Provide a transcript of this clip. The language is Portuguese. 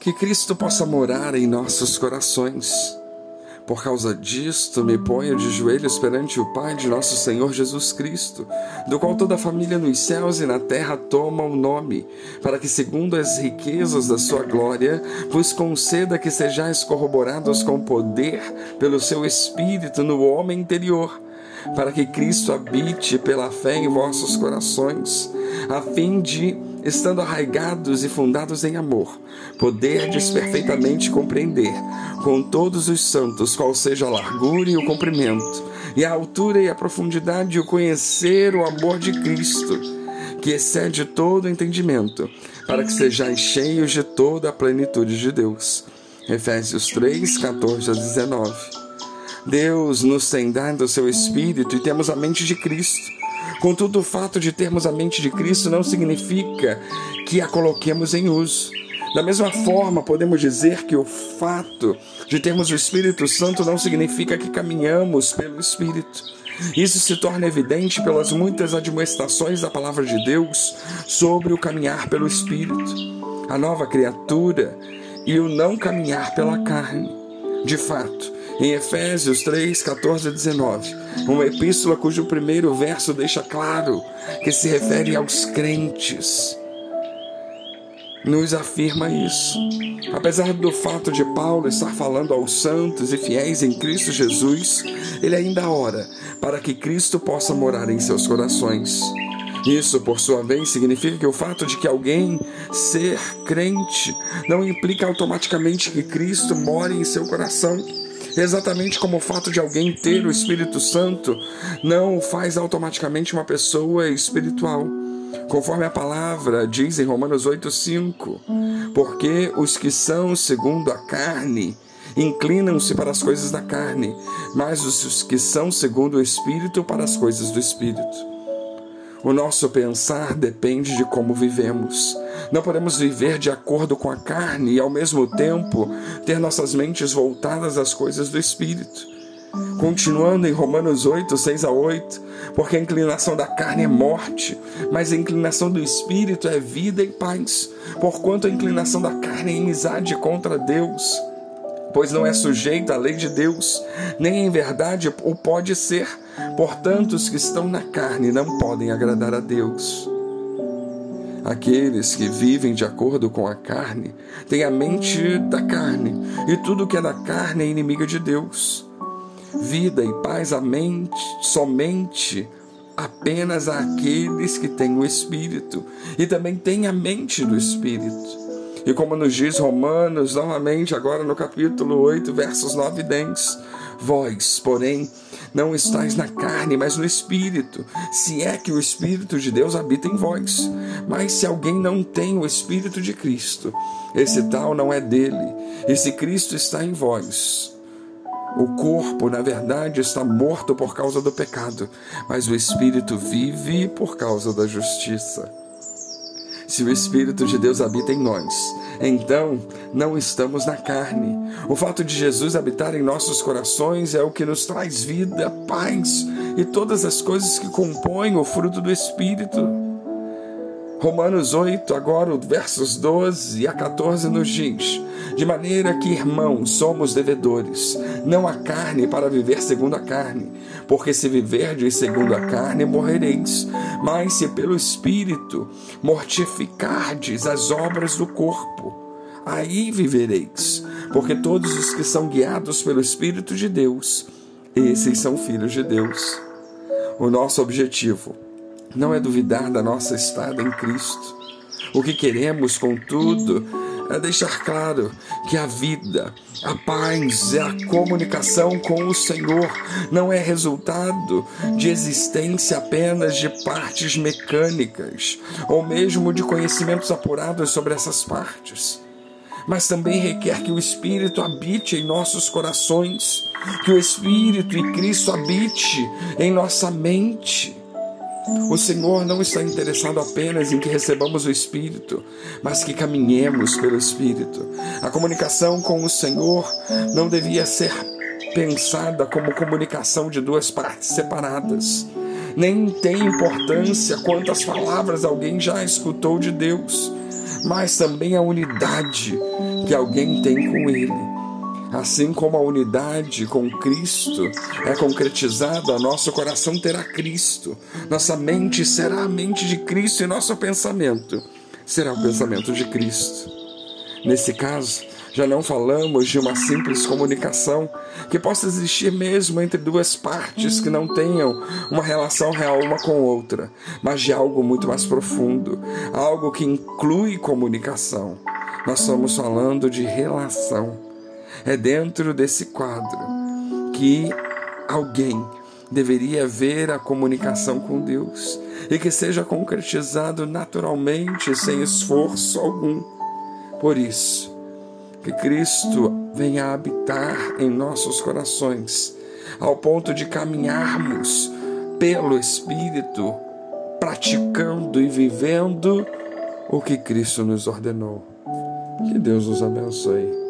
Que Cristo possa morar em nossos corações. Por causa disto, me ponho de joelhos perante o Pai de nosso Senhor Jesus Cristo, do qual toda a família nos céus e na terra toma o nome, para que, segundo as riquezas da sua glória, vos conceda que sejais corroborados com poder pelo seu Espírito no homem interior, para que Cristo habite pela fé em vossos corações, a fim de estando arraigados e fundados em amor, poderdes perfeitamente compreender com todos os santos qual seja a largura e o comprimento, e a altura e a profundidade, e o conhecer o amor de Cristo, que excede todo entendimento, para que sejais cheios de toda a plenitude de Deus. Efésios 3, 14 a 19. Deus nos tem dado o seu Espírito e temos a mente de Cristo Contudo, o fato de termos a mente de Cristo não significa que a coloquemos em uso. Da mesma forma, podemos dizer que o fato de termos o Espírito Santo não significa que caminhamos pelo Espírito. Isso se torna evidente pelas muitas admoestações da palavra de Deus sobre o caminhar pelo Espírito, a nova criatura e o não caminhar pela carne. De fato, em Efésios 3, 14 a 19, uma epístola cujo primeiro verso deixa claro que se refere aos crentes. Nos afirma isso. Apesar do fato de Paulo estar falando aos santos e fiéis em Cristo Jesus, ele ainda ora para que Cristo possa morar em seus corações. Isso, por sua vez, significa que o fato de que alguém ser crente não implica automaticamente que Cristo mora em seu coração. Exatamente como o fato de alguém ter o Espírito Santo não faz automaticamente uma pessoa espiritual. Conforme a palavra diz em Romanos 8,5: Porque os que são segundo a carne inclinam-se para as coisas da carne, mas os que são segundo o Espírito para as coisas do Espírito. O nosso pensar depende de como vivemos. Não podemos viver de acordo com a carne e, ao mesmo tempo, ter nossas mentes voltadas às coisas do Espírito. Continuando em Romanos 8, 6 a 8, porque a inclinação da carne é morte, mas a inclinação do Espírito é vida e paz, porquanto a inclinação da carne é inimizade contra Deus pois não é sujeito à lei de Deus, nem em verdade o pode ser. Portanto, os que estão na carne não podem agradar a Deus. Aqueles que vivem de acordo com a carne têm a mente da carne, e tudo que é da carne é inimiga de Deus. Vida e paz a mente, somente apenas àqueles que têm o Espírito e também têm a mente do Espírito. E como nos diz Romanos, novamente, agora no capítulo 8, versos 9 e 10, vós, porém, não estáis na carne, mas no Espírito, se é que o Espírito de Deus habita em vós. Mas se alguém não tem o Espírito de Cristo, esse tal não é dele. E se Cristo está em vós, o corpo, na verdade, está morto por causa do pecado, mas o Espírito vive por causa da justiça. Se o Espírito de Deus habita em nós, então não estamos na carne. O fato de Jesus habitar em nossos corações é o que nos traz vida, paz e todas as coisas que compõem o fruto do Espírito. Romanos 8, agora versos 12 a 14 nos diz: De maneira que, irmãos, somos devedores, não a carne para viver segundo a carne, porque se viverdes segundo a carne, morrereis, mas se pelo Espírito mortificardes as obras do corpo, aí vivereis, porque todos os que são guiados pelo Espírito de Deus, esses são filhos de Deus. O nosso objetivo não é duvidar da nossa estada em Cristo. O que queremos, contudo, é deixar claro que a vida, a paz e a comunicação com o Senhor não é resultado de existência apenas de partes mecânicas ou mesmo de conhecimentos apurados sobre essas partes. Mas também requer que o Espírito habite em nossos corações, que o Espírito e Cristo habite em nossa mente o Senhor não está interessado apenas em que recebamos o Espírito, mas que caminhemos pelo Espírito. A comunicação com o Senhor não devia ser pensada como comunicação de duas partes separadas. Nem tem importância quantas palavras alguém já escutou de Deus. mas também a unidade que alguém tem com Ele. Assim como a unidade com Cristo é concretizada, nosso coração terá Cristo, nossa mente será a mente de Cristo e nosso pensamento será o pensamento de Cristo. Nesse caso, já não falamos de uma simples comunicação que possa existir mesmo entre duas partes que não tenham uma relação real uma com outra, mas de algo muito mais profundo, algo que inclui comunicação. Nós estamos falando de relação. É dentro desse quadro que alguém deveria ver a comunicação com Deus e que seja concretizado naturalmente, sem esforço algum. Por isso, que Cristo venha habitar em nossos corações, ao ponto de caminharmos pelo Espírito, praticando e vivendo o que Cristo nos ordenou. Que Deus nos abençoe.